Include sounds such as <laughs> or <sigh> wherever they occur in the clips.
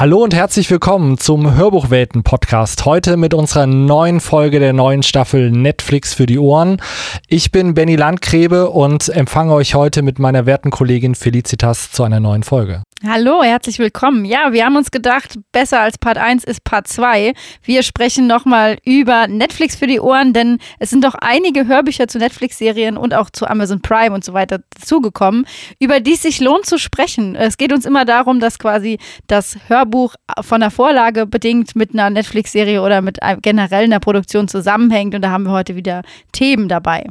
Hallo und herzlich willkommen zum Hörbuchwelten-Podcast. Heute mit unserer neuen Folge der neuen Staffel Netflix für die Ohren. Ich bin Benny Landgräbe und empfange euch heute mit meiner werten Kollegin Felicitas zu einer neuen Folge. Hallo, herzlich willkommen. Ja, wir haben uns gedacht, besser als Part 1 ist Part 2. Wir sprechen nochmal über Netflix für die Ohren, denn es sind doch einige Hörbücher zu Netflix-Serien und auch zu Amazon Prime und so weiter dazugekommen, über die es sich lohnt zu sprechen. Es geht uns immer darum, dass quasi das Hörbuch von der Vorlage bedingt mit einer Netflix-Serie oder mit generell einer Produktion zusammenhängt und da haben wir heute wieder Themen dabei.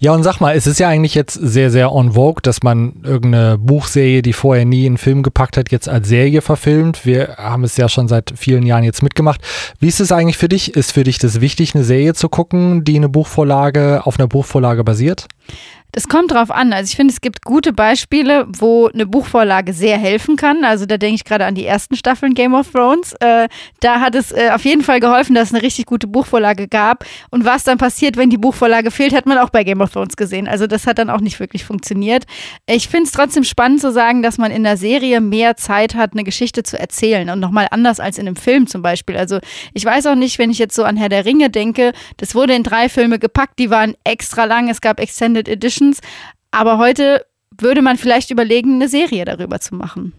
Ja, und sag mal, es ist ja eigentlich jetzt sehr, sehr on vogue, dass man irgendeine Buchserie, die vorher nie in Film gepackt hat, jetzt als Serie verfilmt. Wir haben es ja schon seit vielen Jahren jetzt mitgemacht. Wie ist es eigentlich für dich? Ist für dich das wichtig, eine Serie zu gucken, die eine Buchvorlage auf einer Buchvorlage basiert? Das kommt drauf an. Also ich finde, es gibt gute Beispiele, wo eine Buchvorlage sehr helfen kann. Also da denke ich gerade an die ersten Staffeln Game of Thrones. Äh, da hat es äh, auf jeden Fall geholfen, dass es eine richtig gute Buchvorlage gab. Und was dann passiert, wenn die Buchvorlage fehlt, hat man auch bei Game of Thrones gesehen. Also das hat dann auch nicht wirklich funktioniert. Ich finde es trotzdem spannend zu sagen, dass man in der Serie mehr Zeit hat, eine Geschichte zu erzählen und nochmal anders als in einem Film zum Beispiel. Also ich weiß auch nicht, wenn ich jetzt so an Herr der Ringe denke, das wurde in drei Filme gepackt, die waren extra lang. Es gab Extended Edition Editions. Aber heute würde man vielleicht überlegen, eine Serie darüber zu machen.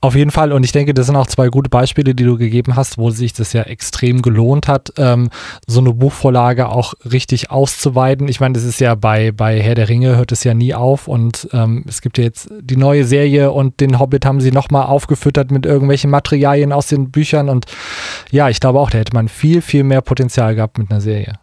Auf jeden Fall. Und ich denke, das sind auch zwei gute Beispiele, die du gegeben hast, wo sich das ja extrem gelohnt hat, ähm, so eine Buchvorlage auch richtig auszuweiten. Ich meine, das ist ja bei, bei Herr der Ringe hört es ja nie auf und ähm, es gibt ja jetzt die neue Serie und den Hobbit haben sie nochmal aufgefüttert mit irgendwelchen Materialien aus den Büchern und ja, ich glaube auch, da hätte man viel, viel mehr Potenzial gehabt mit einer Serie.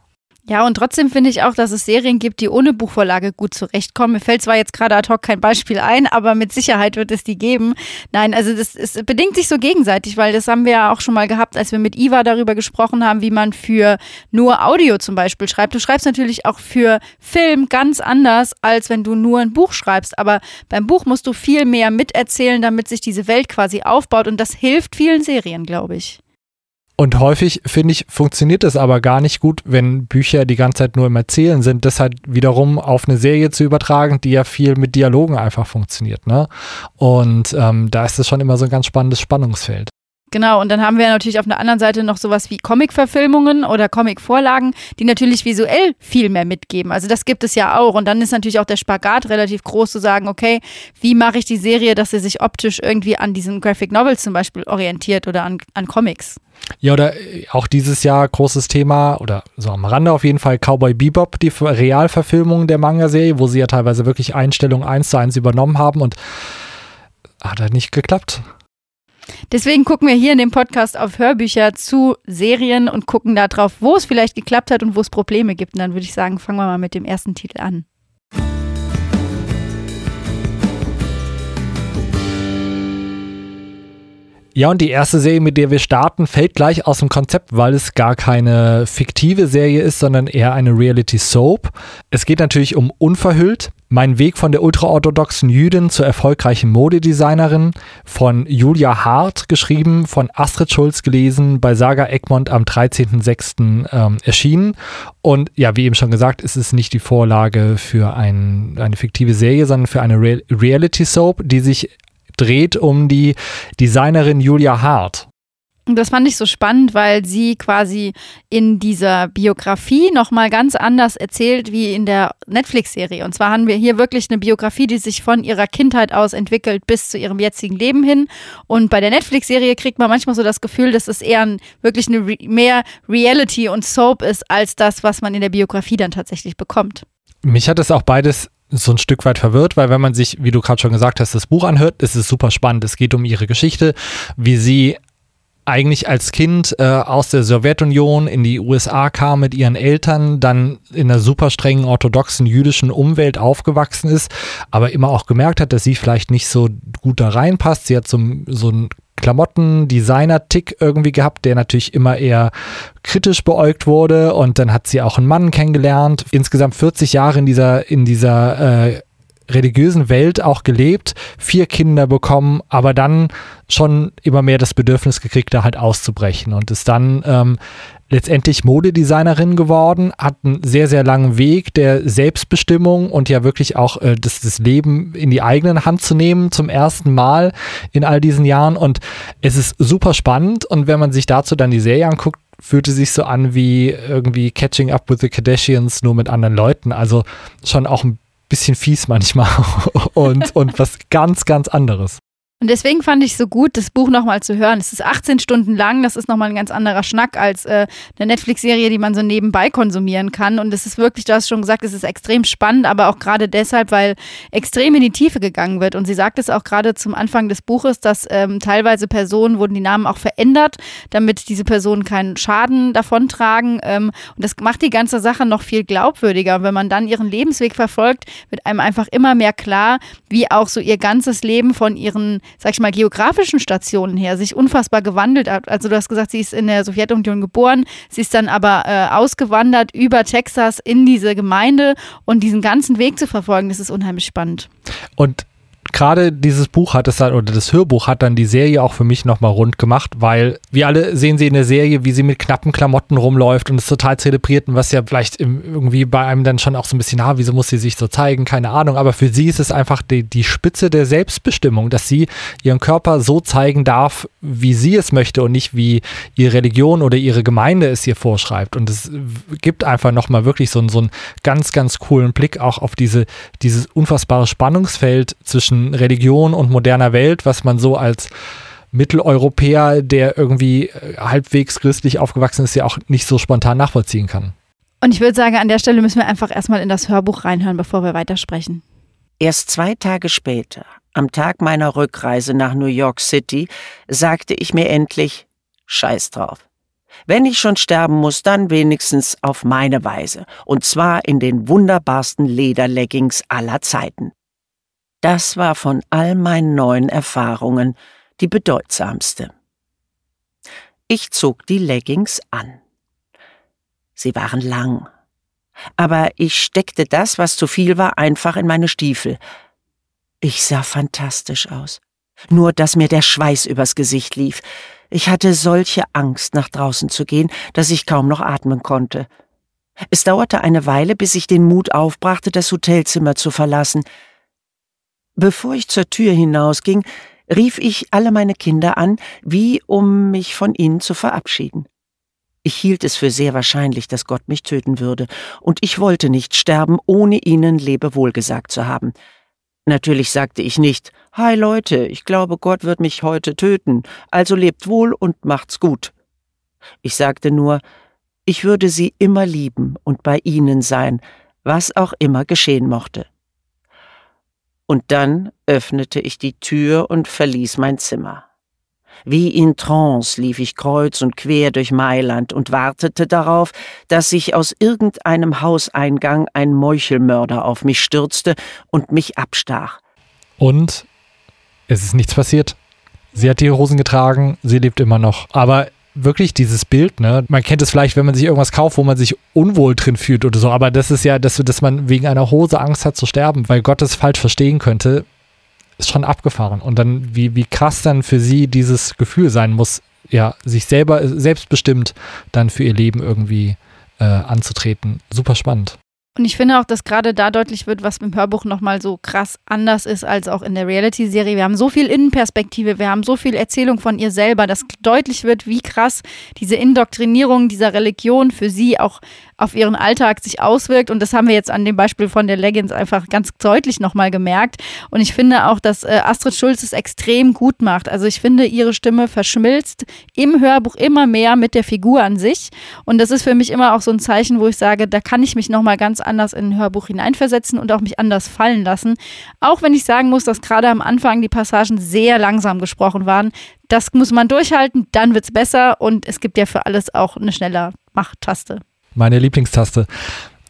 Ja, und trotzdem finde ich auch, dass es Serien gibt, die ohne Buchvorlage gut zurechtkommen. Mir fällt zwar jetzt gerade ad hoc kein Beispiel ein, aber mit Sicherheit wird es die geben. Nein, also das, es bedingt sich so gegenseitig, weil das haben wir ja auch schon mal gehabt, als wir mit Iva darüber gesprochen haben, wie man für nur Audio zum Beispiel schreibt. Du schreibst natürlich auch für Film ganz anders, als wenn du nur ein Buch schreibst. Aber beim Buch musst du viel mehr miterzählen, damit sich diese Welt quasi aufbaut. Und das hilft vielen Serien, glaube ich. Und häufig, finde ich, funktioniert es aber gar nicht gut, wenn Bücher die ganze Zeit nur im Erzählen sind, das halt wiederum auf eine Serie zu übertragen, die ja viel mit Dialogen einfach funktioniert. Ne? Und ähm, da ist es schon immer so ein ganz spannendes Spannungsfeld. Genau, und dann haben wir natürlich auf der anderen Seite noch sowas wie Comic-Verfilmungen oder Comic-Vorlagen, die natürlich visuell viel mehr mitgeben. Also das gibt es ja auch. Und dann ist natürlich auch der Spagat relativ groß zu sagen, okay, wie mache ich die Serie, dass sie sich optisch irgendwie an diesen Graphic Novels zum Beispiel orientiert oder an, an Comics. Ja, oder äh, auch dieses Jahr großes Thema, oder so am Rande auf jeden Fall, Cowboy Bebop, die Realverfilmung der Manga-Serie, wo sie ja teilweise wirklich Einstellungen eins zu eins übernommen haben und hat halt nicht geklappt. Deswegen gucken wir hier in dem Podcast auf Hörbücher zu Serien und gucken da drauf, wo es vielleicht geklappt hat und wo es Probleme gibt. Und dann würde ich sagen, fangen wir mal mit dem ersten Titel an. Ja, und die erste Serie, mit der wir starten, fällt gleich aus dem Konzept, weil es gar keine fiktive Serie ist, sondern eher eine Reality Soap. Es geht natürlich um Unverhüllt. Mein Weg von der ultraorthodoxen Jüdin zur erfolgreichen Modedesignerin von Julia Hart, geschrieben, von Astrid Schulz gelesen, bei Saga Egmont am 13.06. Ähm, erschienen. Und ja, wie eben schon gesagt, ist es nicht die Vorlage für ein, eine fiktive Serie, sondern für eine Real Reality Soap, die sich dreht um die Designerin Julia Hart. Und das fand ich so spannend, weil sie quasi in dieser Biografie nochmal ganz anders erzählt wie in der Netflix-Serie. Und zwar haben wir hier wirklich eine Biografie, die sich von ihrer Kindheit aus entwickelt bis zu ihrem jetzigen Leben hin. Und bei der Netflix-Serie kriegt man manchmal so das Gefühl, dass es eher ein, wirklich eine Re mehr Reality und Soap ist, als das, was man in der Biografie dann tatsächlich bekommt. Mich hat es auch beides so ein Stück weit verwirrt, weil wenn man sich, wie du gerade schon gesagt hast, das Buch anhört, ist es super spannend. Es geht um ihre Geschichte, wie sie eigentlich als Kind äh, aus der Sowjetunion in die USA kam mit ihren Eltern, dann in einer super strengen orthodoxen jüdischen Umwelt aufgewachsen ist, aber immer auch gemerkt hat, dass sie vielleicht nicht so gut da reinpasst. Sie hat so, so ein Klamotten-Designer-Tick irgendwie gehabt, der natürlich immer eher kritisch beäugt wurde. Und dann hat sie auch einen Mann kennengelernt. Insgesamt 40 Jahre in dieser, in dieser äh, religiösen Welt auch gelebt, vier Kinder bekommen, aber dann schon immer mehr das Bedürfnis gekriegt, da halt auszubrechen und ist dann ähm, letztendlich Modedesignerin geworden, hat einen sehr, sehr langen Weg der Selbstbestimmung und ja wirklich auch äh, das, das Leben in die eigene Hand zu nehmen zum ersten Mal in all diesen Jahren. Und es ist super spannend. Und wenn man sich dazu dann die Serie anguckt, fühlte sich so an wie irgendwie Catching Up with the Kardashians, nur mit anderen Leuten. Also schon auch ein bisschen fies manchmal <laughs> und, und was ganz, ganz anderes. Und deswegen fand ich so gut, das Buch nochmal zu hören. Es ist 18 Stunden lang, das ist nochmal ein ganz anderer Schnack als äh, eine Netflix-Serie, die man so nebenbei konsumieren kann. Und es ist wirklich, du hast schon gesagt, es ist extrem spannend, aber auch gerade deshalb, weil extrem in die Tiefe gegangen wird. Und sie sagt es auch gerade zum Anfang des Buches, dass ähm, teilweise Personen wurden die Namen auch verändert, damit diese Personen keinen Schaden davontragen. Ähm, und das macht die ganze Sache noch viel glaubwürdiger. Und wenn man dann ihren Lebensweg verfolgt, wird einem einfach immer mehr klar, wie auch so ihr ganzes Leben von ihren sag ich mal, geografischen Stationen her sich unfassbar gewandelt hat. Also du hast gesagt, sie ist in der Sowjetunion geboren, sie ist dann aber äh, ausgewandert über Texas in diese Gemeinde und diesen ganzen Weg zu verfolgen, das ist unheimlich spannend. Und gerade dieses Buch hat es dann, oder das Hörbuch hat dann die Serie auch für mich nochmal rund gemacht, weil wir alle sehen sie in der Serie, wie sie mit knappen Klamotten rumläuft und es total zelebriert und was ja vielleicht irgendwie bei einem dann schon auch so ein bisschen, ah, wieso muss sie sich so zeigen, keine Ahnung, aber für sie ist es einfach die, die Spitze der Selbstbestimmung, dass sie ihren Körper so zeigen darf, wie sie es möchte und nicht wie ihre Religion oder ihre Gemeinde es ihr vorschreibt. Und es gibt einfach nochmal wirklich so, so einen ganz, ganz coolen Blick auch auf diese, dieses unfassbare Spannungsfeld zwischen Religion und moderner Welt, was man so als Mitteleuropäer, der irgendwie äh, halbwegs christlich aufgewachsen ist, ja auch nicht so spontan nachvollziehen kann. Und ich würde sagen, an der Stelle müssen wir einfach erstmal in das Hörbuch reinhören, bevor wir weitersprechen. Erst zwei Tage später, am Tag meiner Rückreise nach New York City, sagte ich mir endlich, scheiß drauf. Wenn ich schon sterben muss, dann wenigstens auf meine Weise. Und zwar in den wunderbarsten Lederleggings aller Zeiten. Das war von all meinen neuen Erfahrungen die bedeutsamste. Ich zog die Leggings an. Sie waren lang, aber ich steckte das, was zu viel war, einfach in meine Stiefel. Ich sah fantastisch aus. Nur, dass mir der Schweiß übers Gesicht lief. Ich hatte solche Angst, nach draußen zu gehen, dass ich kaum noch atmen konnte. Es dauerte eine Weile, bis ich den Mut aufbrachte, das Hotelzimmer zu verlassen. Bevor ich zur Tür hinausging, rief ich alle meine Kinder an, wie um mich von ihnen zu verabschieden. Ich hielt es für sehr wahrscheinlich, dass Gott mich töten würde, und ich wollte nicht sterben, ohne ihnen Lebewohl gesagt zu haben. Natürlich sagte ich nicht, Hi Leute, ich glaube, Gott wird mich heute töten, also lebt wohl und macht's gut. Ich sagte nur, ich würde sie immer lieben und bei ihnen sein, was auch immer geschehen mochte. Und dann öffnete ich die Tür und verließ mein Zimmer. Wie in Trance lief ich kreuz und quer durch Mailand und wartete darauf, dass sich aus irgendeinem Hauseingang ein Meuchelmörder auf mich stürzte und mich abstach. Und es ist nichts passiert. Sie hat die Hosen getragen, sie lebt immer noch. Aber wirklich dieses Bild, ne? Man kennt es vielleicht, wenn man sich irgendwas kauft, wo man sich unwohl drin fühlt oder so, aber das ist ja, dass, dass man wegen einer Hose Angst hat zu sterben, weil Gott es falsch verstehen könnte, ist schon abgefahren. Und dann, wie, wie krass dann für sie dieses Gefühl sein muss, ja, sich selber, selbstbestimmt dann für ihr Leben irgendwie äh, anzutreten. Super spannend. Und ich finde auch, dass gerade da deutlich wird, was im Hörbuch nochmal so krass anders ist als auch in der Reality-Serie. Wir haben so viel Innenperspektive, wir haben so viel Erzählung von ihr selber, dass deutlich wird, wie krass diese Indoktrinierung dieser Religion für sie auch auf ihren Alltag sich auswirkt. Und das haben wir jetzt an dem Beispiel von der Leggings einfach ganz deutlich nochmal gemerkt. Und ich finde auch, dass äh, Astrid Schulz es extrem gut macht. Also ich finde, ihre Stimme verschmilzt im Hörbuch immer mehr mit der Figur an sich. Und das ist für mich immer auch so ein Zeichen, wo ich sage, da kann ich mich nochmal ganz anders in ein Hörbuch hineinversetzen und auch mich anders fallen lassen. Auch wenn ich sagen muss, dass gerade am Anfang die Passagen sehr langsam gesprochen waren. Das muss man durchhalten, dann wird es besser und es gibt ja für alles auch eine schnelle Machtaste meine Lieblingstaste.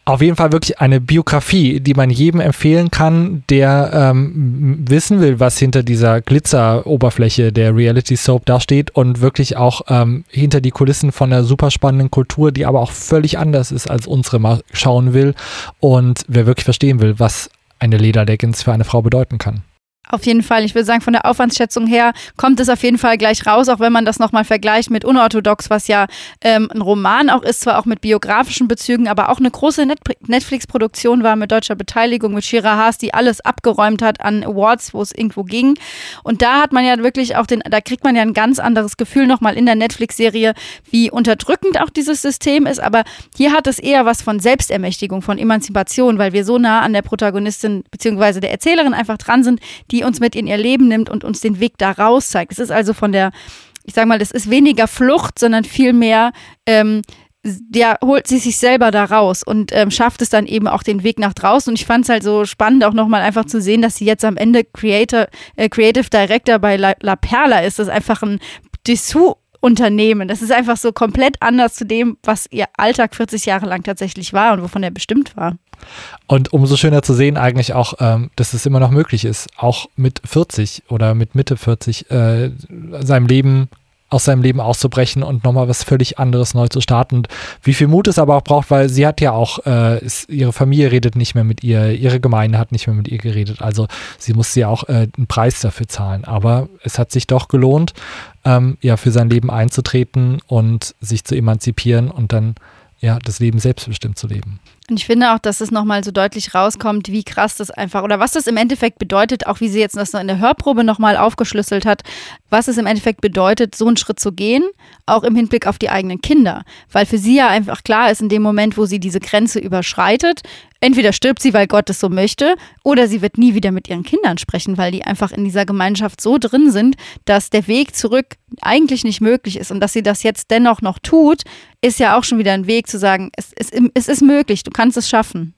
Auf jeden Fall wirklich eine Biografie, die man jedem empfehlen kann, der ähm, wissen will, was hinter dieser Glitzeroberfläche der Reality Soap da steht und wirklich auch ähm, hinter die Kulissen von einer super spannenden Kultur, die aber auch völlig anders ist als unsere mal schauen will und wer wirklich verstehen will, was eine Lederleggings für eine Frau bedeuten kann. Auf jeden Fall. Ich würde sagen, von der Aufwandsschätzung her kommt es auf jeden Fall gleich raus, auch wenn man das nochmal vergleicht mit Unorthodox, was ja ähm, ein Roman auch ist, zwar auch mit biografischen Bezügen, aber auch eine große Net Netflix-Produktion war mit deutscher Beteiligung, mit Shira Haas, die alles abgeräumt hat an Awards, wo es irgendwo ging. Und da hat man ja wirklich auch den, da kriegt man ja ein ganz anderes Gefühl nochmal in der Netflix-Serie, wie unterdrückend auch dieses System ist. Aber hier hat es eher was von Selbstermächtigung, von Emanzipation, weil wir so nah an der Protagonistin bzw. der Erzählerin einfach dran sind, die uns mit in ihr Leben nimmt und uns den Weg da raus zeigt. Es ist also von der, ich sag mal, das ist weniger Flucht, sondern vielmehr, ähm, der holt sie sich selber da raus und ähm, schafft es dann eben auch den Weg nach draußen. Und ich fand es halt so spannend, auch nochmal einfach zu sehen, dass sie jetzt am Ende Creator, äh, Creative Director bei La, La Perla ist. Das ist einfach ein Dessous Unternehmen. Das ist einfach so komplett anders zu dem, was ihr Alltag 40 Jahre lang tatsächlich war und wovon er bestimmt war. Und umso schöner zu sehen eigentlich auch, ähm, dass es immer noch möglich ist, auch mit 40 oder mit Mitte 40 äh, seinem Leben aus seinem Leben auszubrechen und nochmal was völlig anderes neu zu starten. Und wie viel Mut es aber auch braucht, weil sie hat ja auch, äh, ist, ihre Familie redet nicht mehr mit ihr, ihre Gemeinde hat nicht mehr mit ihr geredet. Also sie musste ja auch äh, einen Preis dafür zahlen. Aber es hat sich doch gelohnt, ähm, ja, für sein Leben einzutreten und sich zu emanzipieren und dann ja, das Leben selbstbestimmt zu leben. Und ich finde auch, dass es nochmal so deutlich rauskommt, wie krass das einfach oder was das im Endeffekt bedeutet, auch wie sie jetzt das in der Hörprobe nochmal aufgeschlüsselt hat, was es im Endeffekt bedeutet, so einen Schritt zu gehen, auch im Hinblick auf die eigenen Kinder. Weil für sie ja einfach klar ist, in dem Moment, wo sie diese Grenze überschreitet, entweder stirbt sie, weil Gott es so möchte, oder sie wird nie wieder mit ihren Kindern sprechen, weil die einfach in dieser Gemeinschaft so drin sind, dass der Weg zurück eigentlich nicht möglich ist. Und dass sie das jetzt dennoch noch tut, ist ja auch schon wieder ein Weg zu sagen, es, es, es ist möglich, du kannst es schaffen.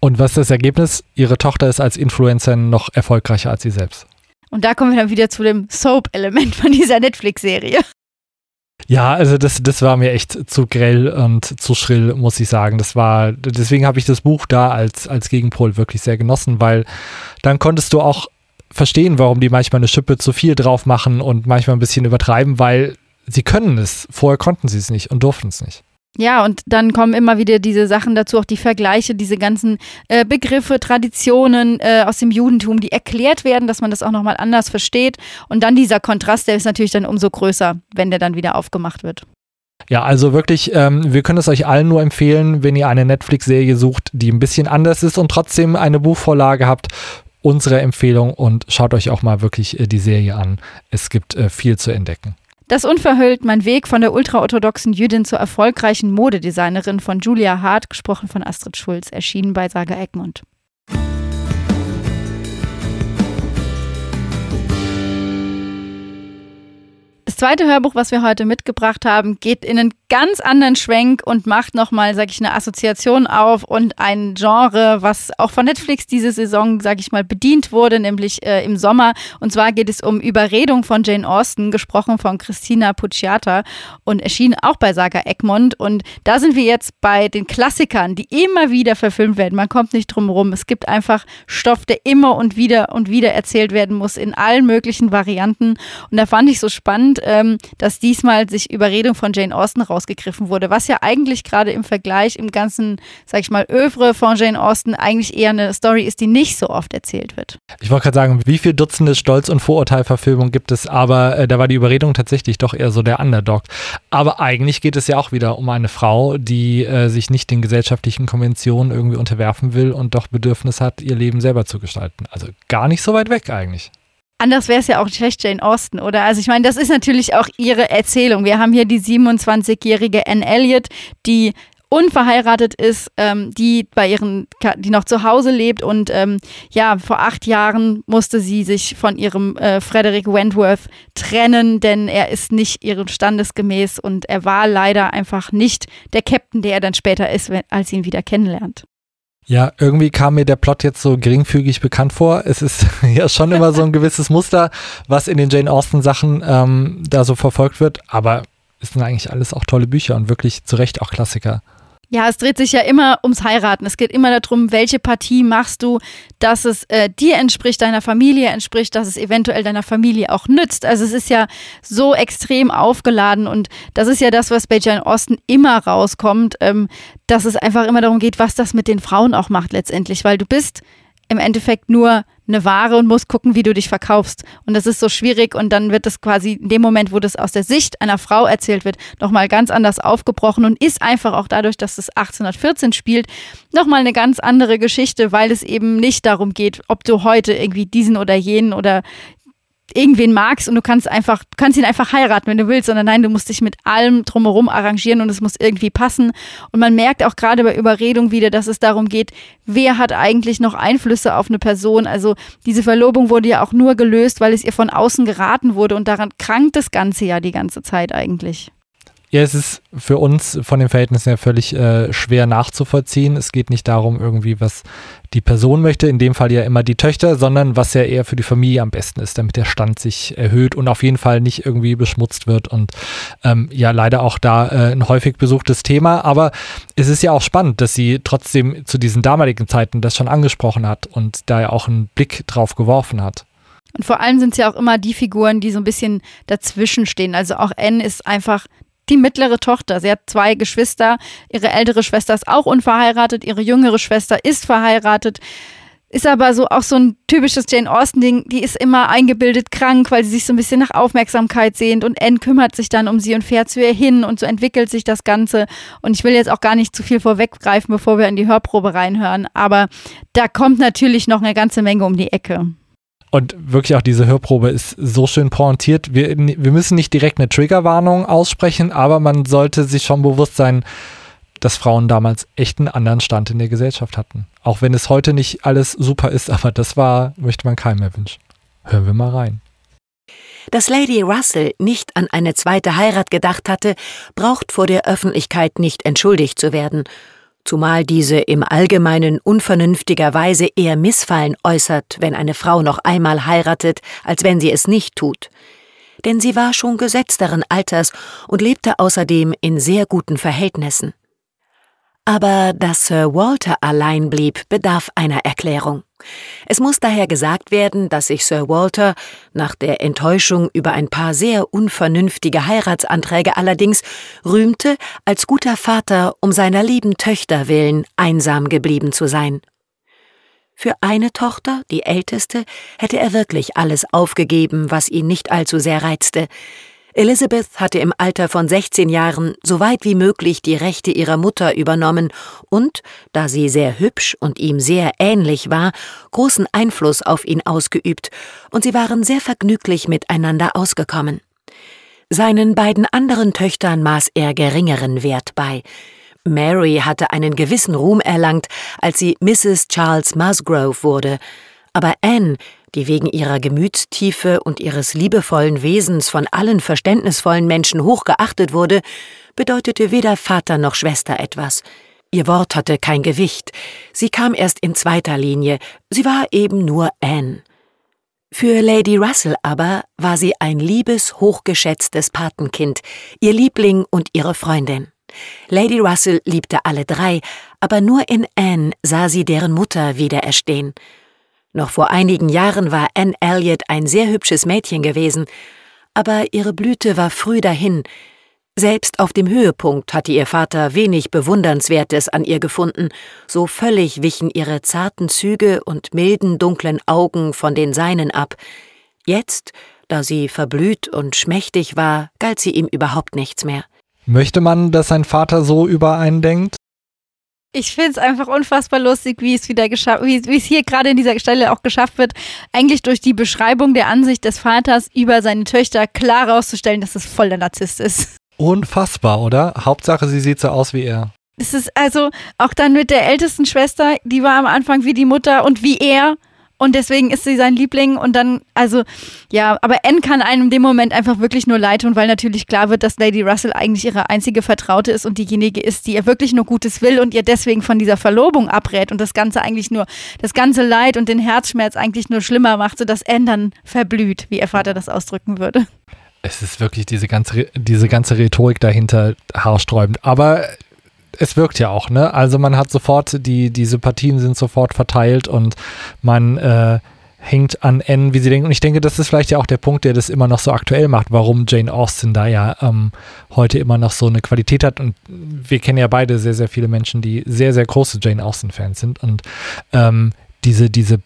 Und was ist das Ergebnis? Ihre Tochter ist als Influencerin noch erfolgreicher als sie selbst. Und da kommen wir dann wieder zu dem Soap-Element von dieser Netflix-Serie. Ja, also das, das war mir echt zu grell und zu schrill, muss ich sagen. Das war, deswegen habe ich das Buch da als, als Gegenpol wirklich sehr genossen, weil dann konntest du auch verstehen, warum die manchmal eine Schippe zu viel drauf machen und manchmal ein bisschen übertreiben, weil sie können es. Vorher konnten sie es nicht und durften es nicht. Ja, und dann kommen immer wieder diese Sachen dazu, auch die Vergleiche, diese ganzen äh, Begriffe, Traditionen äh, aus dem Judentum, die erklärt werden, dass man das auch nochmal anders versteht. Und dann dieser Kontrast, der ist natürlich dann umso größer, wenn der dann wieder aufgemacht wird. Ja, also wirklich, ähm, wir können es euch allen nur empfehlen, wenn ihr eine Netflix-Serie sucht, die ein bisschen anders ist und trotzdem eine Buchvorlage habt. Unsere Empfehlung und schaut euch auch mal wirklich äh, die Serie an. Es gibt äh, viel zu entdecken. Das unverhüllt mein Weg von der ultraorthodoxen Jüdin zur erfolgreichen Modedesignerin von Julia Hart, gesprochen von Astrid Schulz, erschienen bei Saga Egmont. Zweite Hörbuch, was wir heute mitgebracht haben, geht in einen ganz anderen Schwenk und macht nochmal, sag ich, eine Assoziation auf und ein Genre, was auch von Netflix diese Saison, sag ich mal, bedient wurde, nämlich äh, im Sommer. Und zwar geht es um Überredung von Jane Austen, gesprochen von Christina Pucciata und erschien auch bei Saga Egmont. Und da sind wir jetzt bei den Klassikern, die immer wieder verfilmt werden. Man kommt nicht drum rum. Es gibt einfach Stoff, der immer und wieder und wieder erzählt werden muss in allen möglichen Varianten. Und da fand ich so spannend, ähm, dass diesmal sich Überredung von Jane Austen raus rausgegriffen wurde, was ja eigentlich gerade im Vergleich im ganzen, sag ich mal, Övre von Jane Austen eigentlich eher eine Story ist, die nicht so oft erzählt wird. Ich wollte gerade sagen, wie viele Dutzende Stolz- und Vorurteilverfilmungen gibt es, aber äh, da war die Überredung tatsächlich doch eher so der Underdog. Aber eigentlich geht es ja auch wieder um eine Frau, die äh, sich nicht den gesellschaftlichen Konventionen irgendwie unterwerfen will und doch Bedürfnis hat, ihr Leben selber zu gestalten. Also gar nicht so weit weg eigentlich. Anders wäre es ja auch schlecht Jane Austen, oder? Also ich meine, das ist natürlich auch ihre Erzählung. Wir haben hier die 27-jährige Anne Elliot, die unverheiratet ist, ähm, die bei ihren, die noch zu Hause lebt und ähm, ja, vor acht Jahren musste sie sich von ihrem äh, Frederick Wentworth trennen, denn er ist nicht ihrem Standesgemäß und er war leider einfach nicht der Captain, der er dann später ist, wenn, als sie ihn wieder kennenlernt. Ja, irgendwie kam mir der Plot jetzt so geringfügig bekannt vor. Es ist <laughs> ja schon immer so ein gewisses Muster, was in den Jane Austen Sachen ähm, da so verfolgt wird. Aber es sind eigentlich alles auch tolle Bücher und wirklich zu Recht auch Klassiker. Ja, es dreht sich ja immer ums Heiraten. Es geht immer darum, welche Partie machst du, dass es äh, dir entspricht, deiner Familie entspricht, dass es eventuell deiner Familie auch nützt. Also es ist ja so extrem aufgeladen und das ist ja das, was bei Jane Austen immer rauskommt, ähm, dass es einfach immer darum geht, was das mit den Frauen auch macht letztendlich, weil du bist im Endeffekt nur eine Ware und musst gucken, wie du dich verkaufst. Und das ist so schwierig und dann wird das quasi in dem Moment, wo das aus der Sicht einer Frau erzählt wird, nochmal ganz anders aufgebrochen und ist einfach auch dadurch, dass es 1814 spielt, nochmal eine ganz andere Geschichte, weil es eben nicht darum geht, ob du heute irgendwie diesen oder jenen oder irgendwen magst und du kannst einfach, kannst ihn einfach heiraten, wenn du willst, sondern nein, du musst dich mit allem drumherum arrangieren und es muss irgendwie passen. Und man merkt auch gerade bei Überredung wieder, dass es darum geht, wer hat eigentlich noch Einflüsse auf eine Person. Also diese Verlobung wurde ja auch nur gelöst, weil es ihr von außen geraten wurde und daran krankt das Ganze ja die ganze Zeit eigentlich. Ja, es ist für uns von den Verhältnissen her völlig äh, schwer nachzuvollziehen. Es geht nicht darum, irgendwie, was die Person möchte, in dem Fall ja immer die Töchter, sondern was ja eher für die Familie am besten ist, damit der Stand sich erhöht und auf jeden Fall nicht irgendwie beschmutzt wird. Und ähm, ja, leider auch da äh, ein häufig besuchtes Thema. Aber es ist ja auch spannend, dass sie trotzdem zu diesen damaligen Zeiten das schon angesprochen hat und da ja auch einen Blick drauf geworfen hat. Und vor allem sind es ja auch immer die Figuren, die so ein bisschen dazwischen stehen. Also auch N ist einfach die mittlere Tochter. Sie hat zwei Geschwister. Ihre ältere Schwester ist auch unverheiratet. Ihre jüngere Schwester ist verheiratet. Ist aber so auch so ein typisches Jane Austen-Ding. Die ist immer eingebildet krank, weil sie sich so ein bisschen nach Aufmerksamkeit sehnt. Und Anne kümmert sich dann um sie und fährt zu ihr hin. Und so entwickelt sich das Ganze. Und ich will jetzt auch gar nicht zu viel vorweggreifen, bevor wir in die Hörprobe reinhören. Aber da kommt natürlich noch eine ganze Menge um die Ecke. Und wirklich auch diese Hörprobe ist so schön pointiert. Wir, wir müssen nicht direkt eine Triggerwarnung aussprechen, aber man sollte sich schon bewusst sein, dass Frauen damals echt einen anderen Stand in der Gesellschaft hatten. Auch wenn es heute nicht alles super ist, <laughs> aber das war, möchte man keinem mehr wünschen. Hören wir mal rein. Dass Lady Russell nicht an eine zweite Heirat gedacht hatte, braucht vor der Öffentlichkeit nicht entschuldigt zu werden zumal diese im Allgemeinen unvernünftigerweise eher Missfallen äußert, wenn eine Frau noch einmal heiratet, als wenn sie es nicht tut. Denn sie war schon gesetzteren Alters und lebte außerdem in sehr guten Verhältnissen. Aber dass Sir Walter allein blieb, bedarf einer Erklärung. Es muss daher gesagt werden, dass sich Sir Walter nach der Enttäuschung über ein paar sehr unvernünftige Heiratsanträge allerdings rühmte, als guter Vater um seiner lieben Töchter willen einsam geblieben zu sein. Für eine Tochter, die älteste, hätte er wirklich alles aufgegeben, was ihn nicht allzu sehr reizte, Elizabeth hatte im Alter von 16 Jahren so weit wie möglich die Rechte ihrer Mutter übernommen und, da sie sehr hübsch und ihm sehr ähnlich war, großen Einfluss auf ihn ausgeübt, und sie waren sehr vergnüglich miteinander ausgekommen. Seinen beiden anderen Töchtern maß er geringeren Wert bei. Mary hatte einen gewissen Ruhm erlangt, als sie Mrs. Charles Musgrove wurde, aber Anne die wegen ihrer Gemütstiefe und ihres liebevollen Wesens von allen verständnisvollen Menschen hochgeachtet wurde, bedeutete weder Vater noch Schwester etwas. Ihr Wort hatte kein Gewicht, sie kam erst in zweiter Linie, sie war eben nur Anne. Für Lady Russell aber war sie ein liebes, hochgeschätztes Patenkind, ihr Liebling und ihre Freundin. Lady Russell liebte alle drei, aber nur in Anne sah sie deren Mutter wieder erstehen. Noch vor einigen Jahren war Anne Elliot ein sehr hübsches Mädchen gewesen, aber ihre Blüte war früh dahin. Selbst auf dem Höhepunkt hatte ihr Vater wenig Bewundernswertes an ihr gefunden, so völlig wichen ihre zarten Züge und milden dunklen Augen von den seinen ab. Jetzt, da sie verblüht und schmächtig war, galt sie ihm überhaupt nichts mehr. Möchte man, dass sein Vater so über einen denkt? Ich finde es einfach unfassbar lustig, wie es wieder geschafft, wie, es hier gerade in dieser Stelle auch geschafft wird, eigentlich durch die Beschreibung der Ansicht des Vaters über seine Töchter klar herauszustellen, dass es voll der Narzisst ist. Unfassbar, oder? Hauptsache, sie sieht so aus wie er. Es ist also auch dann mit der ältesten Schwester, die war am Anfang wie die Mutter und wie er und deswegen ist sie sein Liebling und dann, also ja, aber Anne kann einem in dem Moment einfach wirklich nur leid tun, weil natürlich klar wird, dass Lady Russell eigentlich ihre einzige Vertraute ist und diejenige ist, die ihr wirklich nur Gutes will und ihr deswegen von dieser Verlobung abrät und das Ganze eigentlich nur, das ganze Leid und den Herzschmerz eigentlich nur schlimmer macht, sodass Anne dann verblüht, wie ihr Vater das ausdrücken würde. Es ist wirklich diese ganze, diese ganze Rhetorik dahinter haarsträubend. Aber es wirkt ja auch, ne? Also man hat sofort, die, die Sympathien sind sofort verteilt und man äh, hängt an N, wie sie denken. Und ich denke, das ist vielleicht ja auch der Punkt, der das immer noch so aktuell macht, warum Jane Austen da ja ähm, heute immer noch so eine Qualität hat. Und wir kennen ja beide sehr, sehr viele Menschen, die sehr, sehr große Jane Austen-Fans sind. Und ähm, diese, diese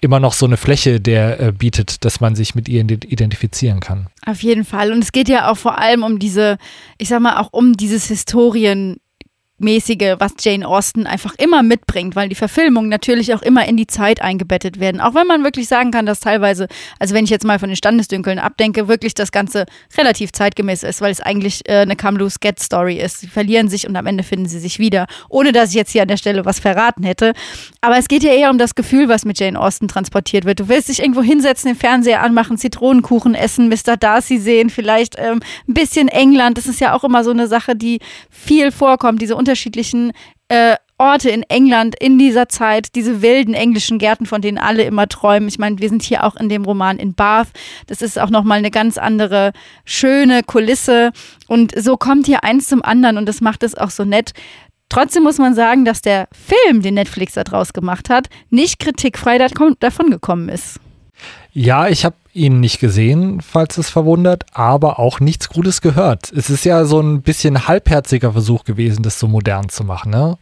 immer noch so eine Fläche, der äh, bietet, dass man sich mit ihr identifizieren kann. Auf jeden Fall. Und es geht ja auch vor allem um diese, ich sag mal, auch um dieses Historien, mäßige, was Jane Austen einfach immer mitbringt, weil die Verfilmungen natürlich auch immer in die Zeit eingebettet werden. Auch wenn man wirklich sagen kann, dass teilweise, also wenn ich jetzt mal von den Standesdünkeln abdenke, wirklich das Ganze relativ zeitgemäß ist, weil es eigentlich äh, eine Come Loose Get Story ist. Sie verlieren sich und am Ende finden sie sich wieder, ohne dass ich jetzt hier an der Stelle was verraten hätte. Aber es geht ja eher um das Gefühl, was mit Jane Austen transportiert wird. Du willst dich irgendwo hinsetzen, den Fernseher anmachen, Zitronenkuchen essen, Mr. Darcy sehen, vielleicht ähm, ein bisschen England. Das ist ja auch immer so eine Sache, die viel vorkommt, diese unterschiedlichen äh, Orte in England in dieser Zeit, diese wilden englischen Gärten, von denen alle immer träumen. Ich meine, wir sind hier auch in dem Roman in Bath. Das ist auch nochmal eine ganz andere, schöne Kulisse. Und so kommt hier eins zum anderen und das macht es auch so nett. Trotzdem muss man sagen, dass der Film, den Netflix da draus gemacht hat, nicht kritikfrei davon gekommen ist. Ja, ich habe ihn nicht gesehen, falls es verwundert, aber auch nichts Gutes gehört. Es ist ja so ein bisschen halbherziger Versuch gewesen, das so modern zu machen, ne?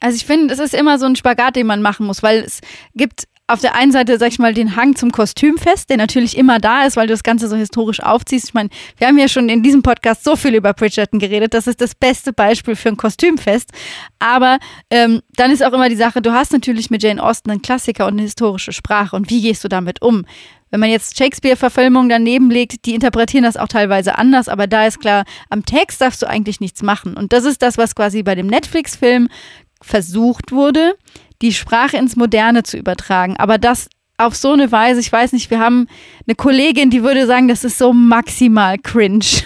Also ich finde, es ist immer so ein Spagat, den man machen muss, weil es gibt auf der einen Seite, sag ich mal, den Hang zum Kostümfest, der natürlich immer da ist, weil du das Ganze so historisch aufziehst. Ich meine, wir haben ja schon in diesem Podcast so viel über Bridgerton geredet. Das ist das beste Beispiel für ein Kostümfest. Aber ähm, dann ist auch immer die Sache, du hast natürlich mit Jane Austen einen Klassiker und eine historische Sprache. Und wie gehst du damit um? Wenn man jetzt Shakespeare-Verfilmungen daneben legt, die interpretieren das auch teilweise anders, aber da ist klar, am Text darfst du eigentlich nichts machen. Und das ist das, was quasi bei dem Netflix-Film versucht wurde, die Sprache ins Moderne zu übertragen. Aber das auf so eine Weise, ich weiß nicht, wir haben eine Kollegin, die würde sagen, das ist so maximal cringe.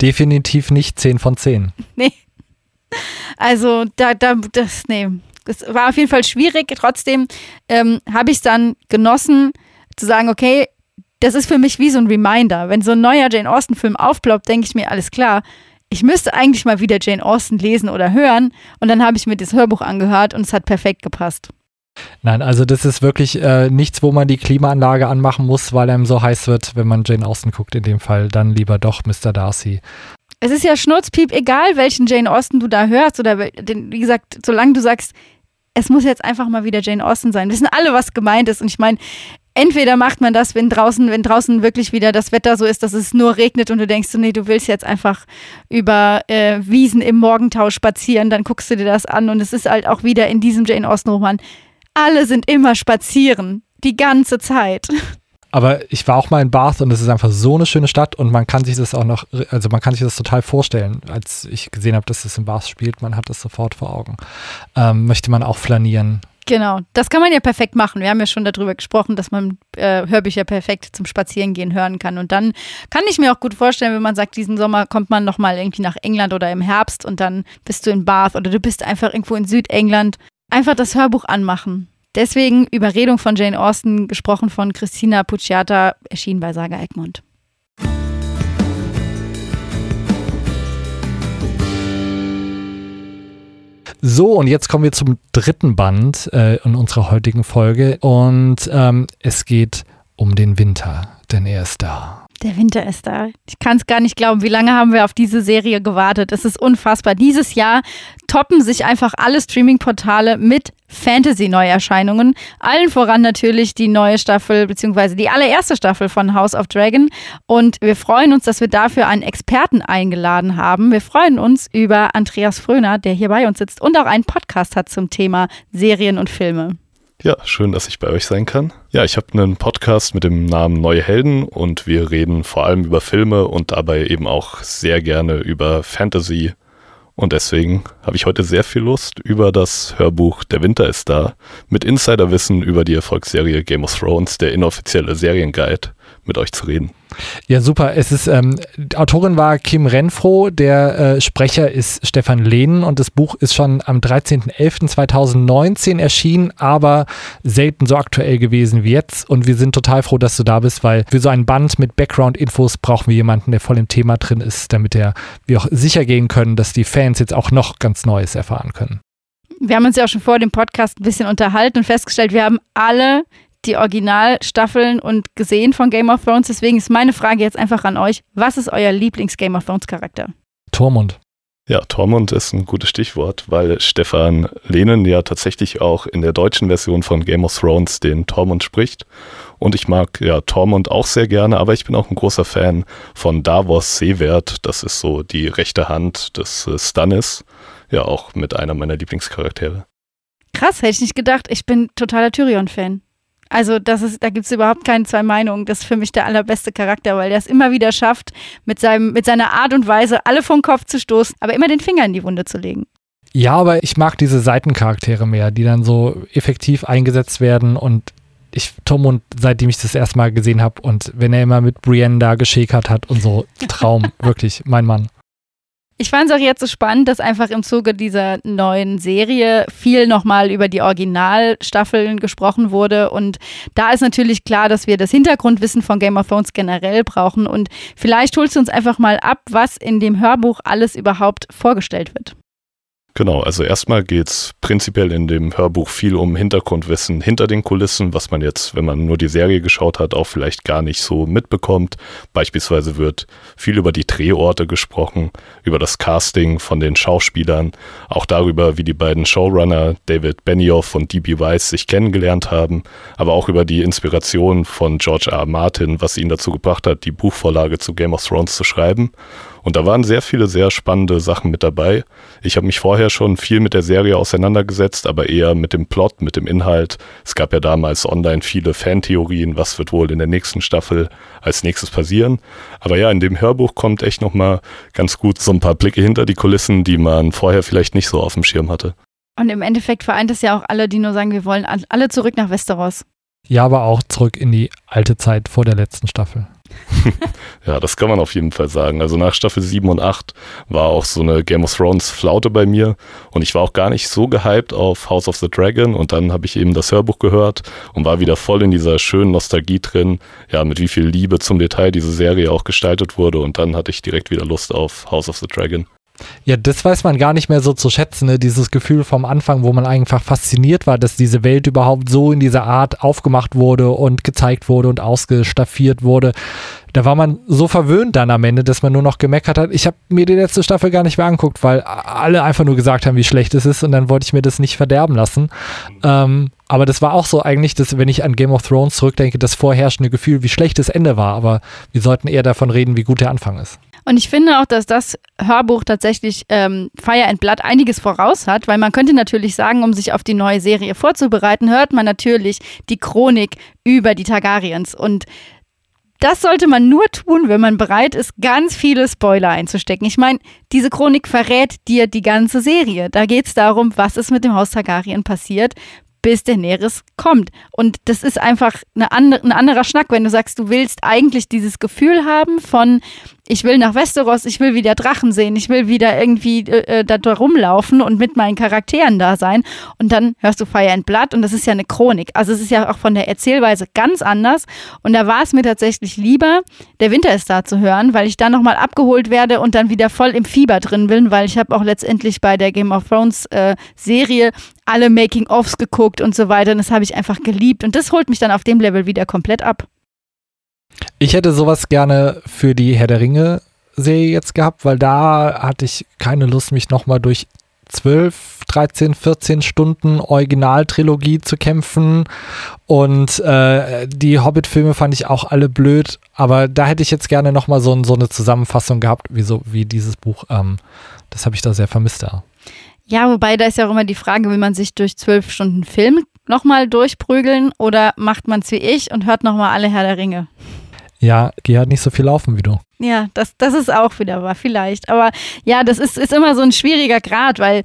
Definitiv nicht 10 von 10. <laughs> Nee. Also, da, da, das, nee. Das war auf jeden Fall schwierig. Trotzdem ähm, habe ich es dann genossen, zu sagen, okay, das ist für mich wie so ein Reminder. Wenn so ein neuer Jane Austen-Film aufploppt, denke ich mir, alles klar, ich müsste eigentlich mal wieder Jane Austen lesen oder hören. Und dann habe ich mir das Hörbuch angehört und es hat perfekt gepasst. Nein, also das ist wirklich äh, nichts, wo man die Klimaanlage anmachen muss, weil einem so heiß wird, wenn man Jane Austen guckt. In dem Fall dann lieber doch Mr. Darcy. Es ist ja Schnurzpiep, egal welchen Jane Austen du da hörst oder wie gesagt, solange du sagst, es muss jetzt einfach mal wieder Jane Austen sein. Wissen alle, was gemeint ist. Und ich meine, entweder macht man das, wenn draußen, wenn draußen wirklich wieder das Wetter so ist, dass es nur regnet und du denkst so, nee, du willst jetzt einfach über äh, Wiesen im Morgentau spazieren, dann guckst du dir das an und es ist halt auch wieder in diesem Jane Austen Roman. Alle sind immer spazieren, die ganze Zeit. Aber ich war auch mal in Bath und es ist einfach so eine schöne Stadt und man kann sich das auch noch, also man kann sich das total vorstellen. Als ich gesehen habe, dass es in Bath spielt, man hat das sofort vor Augen. Ähm, möchte man auch flanieren. Genau, das kann man ja perfekt machen. Wir haben ja schon darüber gesprochen, dass man äh, Hörbücher perfekt zum Spazierengehen hören kann. Und dann kann ich mir auch gut vorstellen, wenn man sagt, diesen Sommer kommt man nochmal irgendwie nach England oder im Herbst und dann bist du in Bath oder du bist einfach irgendwo in Südengland. Einfach das Hörbuch anmachen. Deswegen Überredung von Jane Austen, gesprochen von Christina Pucciata, erschienen bei Saga Egmont. So, und jetzt kommen wir zum dritten Band äh, in unserer heutigen Folge. Und ähm, es geht um den Winter, denn er ist da. Der Winter ist da. Ich kann es gar nicht glauben. Wie lange haben wir auf diese Serie gewartet? Es ist unfassbar. Dieses Jahr toppen sich einfach alle Streaming-Portale mit Fantasy-Neuerscheinungen. Allen voran natürlich die neue Staffel, beziehungsweise die allererste Staffel von House of Dragon. Und wir freuen uns, dass wir dafür einen Experten eingeladen haben. Wir freuen uns über Andreas Fröner, der hier bei uns sitzt und auch einen Podcast hat zum Thema Serien und Filme. Ja, schön, dass ich bei euch sein kann. Ja, ich habe einen Podcast mit dem Namen Neue Helden und wir reden vor allem über Filme und dabei eben auch sehr gerne über Fantasy. Und deswegen habe ich heute sehr viel Lust, über das Hörbuch Der Winter ist da mit Insiderwissen über die Erfolgsserie Game of Thrones, der inoffizielle Serienguide, mit euch zu reden. Ja, super. Es ist, ähm, Autorin war Kim Renfro, der äh, Sprecher ist Stefan Lehnen und das Buch ist schon am 13.11.2019 erschienen, aber selten so aktuell gewesen wie jetzt. Und wir sind total froh, dass du da bist, weil für so ein Band mit Background-Infos brauchen wir jemanden, der voll im Thema drin ist, damit er, wir auch sicher gehen können, dass die Fans jetzt auch noch ganz Neues erfahren können. Wir haben uns ja auch schon vor dem Podcast ein bisschen unterhalten und festgestellt, wir haben alle die Originalstaffeln und gesehen von Game of Thrones. Deswegen ist meine Frage jetzt einfach an euch: Was ist euer Lieblings-Game of Thrones-Charakter? Tormund. Ja, Tormund ist ein gutes Stichwort, weil Stefan Lehnen ja tatsächlich auch in der deutschen Version von Game of Thrones den Tormund spricht. Und ich mag ja Tormund auch sehr gerne, aber ich bin auch ein großer Fan von Davos Seewert. Das ist so die rechte Hand des äh, Stannis. Ja, auch mit einer meiner Lieblingscharaktere. Krass, hätte ich nicht gedacht. Ich bin totaler Tyrion-Fan. Also das ist, da gibt es überhaupt keine zwei Meinungen. Das ist für mich der allerbeste Charakter, weil der es immer wieder schafft, mit, seinem, mit seiner Art und Weise alle vom Kopf zu stoßen, aber immer den Finger in die Wunde zu legen. Ja, aber ich mag diese Seitencharaktere mehr, die dann so effektiv eingesetzt werden und ich, Tom und seitdem ich das erste Mal gesehen habe und wenn er immer mit Brienne da geschäkert hat und so, Traum, <laughs> wirklich, mein Mann. Ich fand es auch jetzt so spannend, dass einfach im Zuge dieser neuen Serie viel nochmal über die Originalstaffeln gesprochen wurde. Und da ist natürlich klar, dass wir das Hintergrundwissen von Game of Thrones generell brauchen. Und vielleicht holst du uns einfach mal ab, was in dem Hörbuch alles überhaupt vorgestellt wird. Genau, also erstmal geht es prinzipiell in dem Hörbuch viel um Hintergrundwissen hinter den Kulissen, was man jetzt, wenn man nur die Serie geschaut hat, auch vielleicht gar nicht so mitbekommt. Beispielsweise wird viel über die Drehorte gesprochen, über das Casting von den Schauspielern, auch darüber, wie die beiden Showrunner David Benioff und D.B. Weiss sich kennengelernt haben, aber auch über die Inspiration von George R. R. Martin, was ihn dazu gebracht hat, die Buchvorlage zu Game of Thrones zu schreiben. Und da waren sehr viele sehr spannende Sachen mit dabei. Ich habe mich vorher schon viel mit der Serie auseinandergesetzt, aber eher mit dem Plot, mit dem Inhalt. Es gab ja damals online viele Fantheorien, was wird wohl in der nächsten Staffel als nächstes passieren. Aber ja, in dem Hörbuch kommt echt nochmal ganz gut so ein paar Blicke hinter die Kulissen, die man vorher vielleicht nicht so auf dem Schirm hatte. Und im Endeffekt vereint es ja auch alle, die nur sagen, wir wollen alle zurück nach Westeros. Ja, aber auch zurück in die alte Zeit vor der letzten Staffel. <laughs> ja, das kann man auf jeden Fall sagen. Also nach Staffel 7 und 8 war auch so eine Game of Thrones Flaute bei mir und ich war auch gar nicht so gehypt auf House of the Dragon und dann habe ich eben das Hörbuch gehört und war wieder voll in dieser schönen Nostalgie drin, ja, mit wie viel Liebe zum Detail diese Serie auch gestaltet wurde und dann hatte ich direkt wieder Lust auf House of the Dragon. Ja, das weiß man gar nicht mehr so zu schätzen, ne? dieses Gefühl vom Anfang, wo man einfach fasziniert war, dass diese Welt überhaupt so in dieser Art aufgemacht wurde und gezeigt wurde und ausgestaffiert wurde. Da war man so verwöhnt dann am Ende, dass man nur noch gemeckert hat. Ich habe mir die letzte Staffel gar nicht mehr anguckt, weil alle einfach nur gesagt haben, wie schlecht es ist und dann wollte ich mir das nicht verderben lassen. Ähm, aber das war auch so eigentlich, dass, wenn ich an Game of Thrones zurückdenke, das vorherrschende Gefühl, wie schlecht das Ende war. Aber wir sollten eher davon reden, wie gut der Anfang ist. Und ich finde auch, dass das Hörbuch tatsächlich ähm, Fire and Blood einiges voraus hat, weil man könnte natürlich sagen, um sich auf die neue Serie vorzubereiten, hört man natürlich die Chronik über die Targaryens. Und das sollte man nur tun, wenn man bereit ist, ganz viele Spoiler einzustecken. Ich meine, diese Chronik verrät dir die ganze Serie. Da geht es darum, was ist mit dem Haus Targaryen passiert, bis der Näheres kommt. Und das ist einfach eine andere, ein anderer Schnack, wenn du sagst, du willst eigentlich dieses Gefühl haben von, ich will nach Westeros, ich will wieder Drachen sehen, ich will wieder irgendwie äh, äh, da rumlaufen und mit meinen Charakteren da sein. Und dann hörst du Fire and Blood und das ist ja eine Chronik. Also es ist ja auch von der Erzählweise ganz anders. Und da war es mir tatsächlich lieber, der Winter ist da zu hören, weil ich dann nochmal abgeholt werde und dann wieder voll im Fieber drin bin, weil ich habe auch letztendlich bei der Game of Thrones äh, Serie alle Making-ofs geguckt und so weiter. Und das habe ich einfach geliebt. Und das holt mich dann auf dem Level wieder komplett ab. Ich hätte sowas gerne für die Herr der Ringe Serie jetzt gehabt, weil da hatte ich keine Lust, mich nochmal durch 12, 13, 14 Stunden Originaltrilogie zu kämpfen. Und äh, die Hobbit-Filme fand ich auch alle blöd. Aber da hätte ich jetzt gerne nochmal so, so eine Zusammenfassung gehabt, wie, so, wie dieses Buch. Ähm, das habe ich da sehr vermisst, ja. Ja, wobei da ist ja auch immer die Frage, will man sich durch zwölf Stunden Film nochmal durchprügeln oder macht man es wie ich und hört nochmal alle Herr der Ringe? Ja, geh halt nicht so viel laufen wie du. Ja, das, das ist auch wieder wahr, vielleicht. Aber ja, das ist, ist immer so ein schwieriger Grad, weil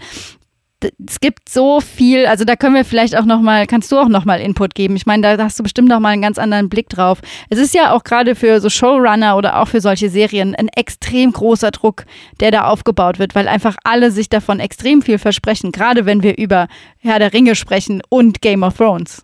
es gibt so viel, also da können wir vielleicht auch nochmal, kannst du auch nochmal Input geben. Ich meine, da hast du bestimmt nochmal einen ganz anderen Blick drauf. Es ist ja auch gerade für so Showrunner oder auch für solche Serien ein extrem großer Druck, der da aufgebaut wird, weil einfach alle sich davon extrem viel versprechen, gerade wenn wir über Herr der Ringe sprechen und Game of Thrones.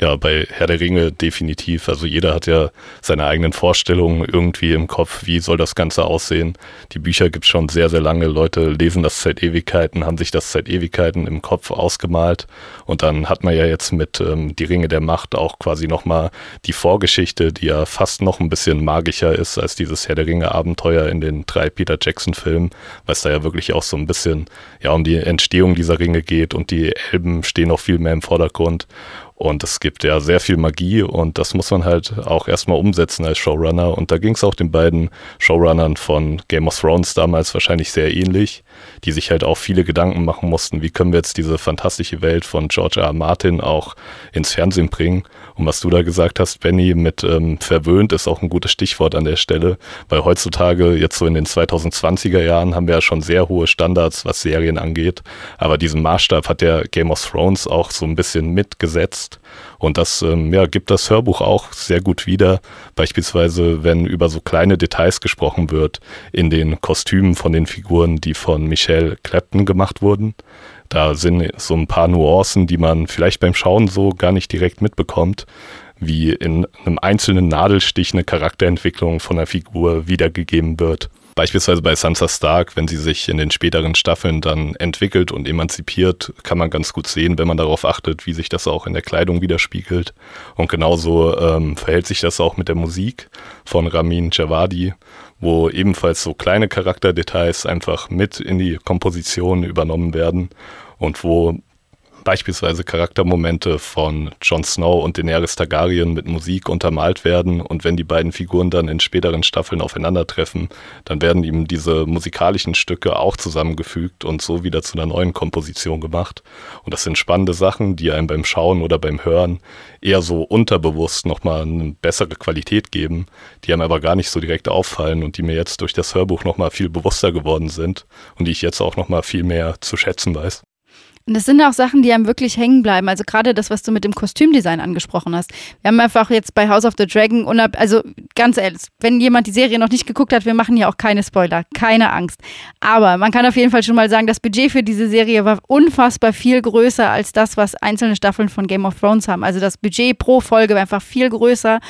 Ja, bei Herr der Ringe definitiv. Also jeder hat ja seine eigenen Vorstellungen irgendwie im Kopf, wie soll das Ganze aussehen. Die Bücher gibt es schon sehr, sehr lange. Leute lesen das seit Ewigkeiten, haben sich das seit Ewigkeiten im Kopf ausgemalt. Und dann hat man ja jetzt mit ähm, Die Ringe der Macht auch quasi nochmal die Vorgeschichte, die ja fast noch ein bisschen magischer ist als dieses Herr der Ringe Abenteuer in den drei Peter Jackson Filmen, weil es da ja wirklich auch so ein bisschen ja um die Entstehung dieser Ringe geht und die Elben stehen auch viel mehr im Vordergrund. Und es gibt ja sehr viel Magie und das muss man halt auch erstmal umsetzen als Showrunner. Und da ging es auch den beiden Showrunnern von Game of Thrones damals wahrscheinlich sehr ähnlich, die sich halt auch viele Gedanken machen mussten, wie können wir jetzt diese fantastische Welt von George R. R. Martin auch ins Fernsehen bringen. Und was du da gesagt hast, Benny, mit ähm, verwöhnt ist auch ein gutes Stichwort an der Stelle, weil heutzutage, jetzt so in den 2020er Jahren, haben wir ja schon sehr hohe Standards, was Serien angeht. Aber diesen Maßstab hat der Game of Thrones auch so ein bisschen mitgesetzt. Und das ähm, ja, gibt das Hörbuch auch sehr gut wieder. Beispielsweise, wenn über so kleine Details gesprochen wird in den Kostümen von den Figuren, die von Michelle Clapton gemacht wurden. Da sind so ein paar Nuancen, die man vielleicht beim Schauen so gar nicht direkt mitbekommt, wie in einem einzelnen Nadelstich eine Charakterentwicklung von der Figur wiedergegeben wird. Beispielsweise bei Sansa Stark, wenn sie sich in den späteren Staffeln dann entwickelt und emanzipiert, kann man ganz gut sehen, wenn man darauf achtet, wie sich das auch in der Kleidung widerspiegelt. Und genauso ähm, verhält sich das auch mit der Musik von Ramin Javadi wo ebenfalls so kleine Charakterdetails einfach mit in die Komposition übernommen werden und wo beispielsweise Charaktermomente von Jon Snow und Daenerys Targaryen mit Musik untermalt werden und wenn die beiden Figuren dann in späteren Staffeln aufeinandertreffen, dann werden ihm diese musikalischen Stücke auch zusammengefügt und so wieder zu einer neuen Komposition gemacht. Und das sind spannende Sachen, die einem beim Schauen oder beim Hören eher so unterbewusst nochmal eine bessere Qualität geben, die einem aber gar nicht so direkt auffallen und die mir jetzt durch das Hörbuch nochmal viel bewusster geworden sind und die ich jetzt auch nochmal viel mehr zu schätzen weiß. Und das sind auch Sachen, die einem wirklich hängen bleiben. Also gerade das, was du mit dem Kostümdesign angesprochen hast. Wir haben einfach jetzt bei House of the Dragon, also ganz ehrlich, wenn jemand die Serie noch nicht geguckt hat, wir machen hier auch keine Spoiler, keine Angst. Aber man kann auf jeden Fall schon mal sagen, das Budget für diese Serie war unfassbar viel größer als das, was einzelne Staffeln von Game of Thrones haben. Also das Budget pro Folge war einfach viel größer.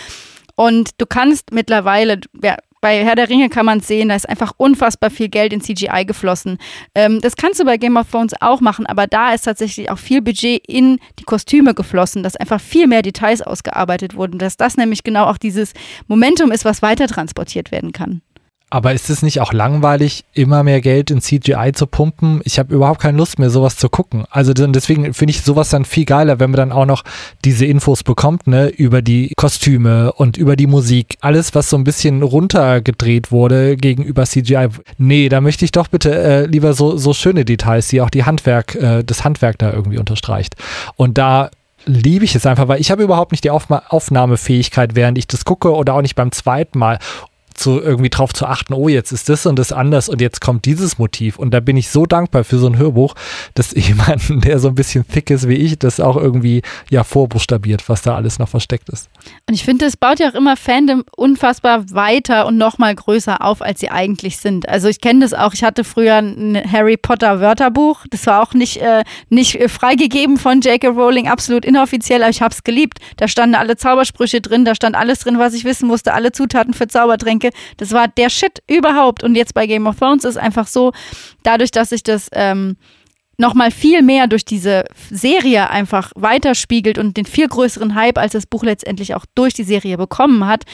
Und du kannst mittlerweile, ja, bei Herr der Ringe kann man sehen, da ist einfach unfassbar viel Geld in CGI geflossen. Ähm, das kannst du bei Game of Thrones auch machen, aber da ist tatsächlich auch viel Budget in die Kostüme geflossen, dass einfach viel mehr Details ausgearbeitet wurden, dass das nämlich genau auch dieses Momentum ist, was weiter transportiert werden kann. Aber ist es nicht auch langweilig, immer mehr Geld in CGI zu pumpen? Ich habe überhaupt keine Lust mehr, sowas zu gucken. Also deswegen finde ich sowas dann viel geiler, wenn man dann auch noch diese Infos bekommt, ne, über die Kostüme und über die Musik. Alles, was so ein bisschen runtergedreht wurde gegenüber CGI. Nee, da möchte ich doch bitte äh, lieber so, so schöne Details, die auch die Handwerk, äh, das Handwerk da irgendwie unterstreicht. Und da liebe ich es einfach, weil ich habe überhaupt nicht die Aufnahmefähigkeit, während ich das gucke oder auch nicht beim zweiten Mal zu irgendwie drauf zu achten, oh, jetzt ist das und das anders und jetzt kommt dieses Motiv. Und da bin ich so dankbar für so ein Hörbuch, dass <laughs> jemand, der so ein bisschen thick ist wie ich, das auch irgendwie ja vorbuchstabiert, was da alles noch versteckt ist. Und ich finde, es baut ja auch immer Fandom unfassbar weiter und nochmal größer auf, als sie eigentlich sind. Also ich kenne das auch, ich hatte früher ein Harry Potter Wörterbuch, das war auch nicht, äh, nicht äh, freigegeben von J.K. Rowling, absolut inoffiziell, aber ich habe es geliebt. Da standen alle Zaubersprüche drin, da stand alles drin, was ich wissen musste, alle Zutaten für Zaubertränke. Folge. Das war der Shit überhaupt. Und jetzt bei Game of Thrones ist einfach so, dadurch, dass sich das ähm, nochmal viel mehr durch diese Serie einfach weiterspiegelt und den viel größeren Hype, als das Buch letztendlich auch durch die Serie bekommen hat,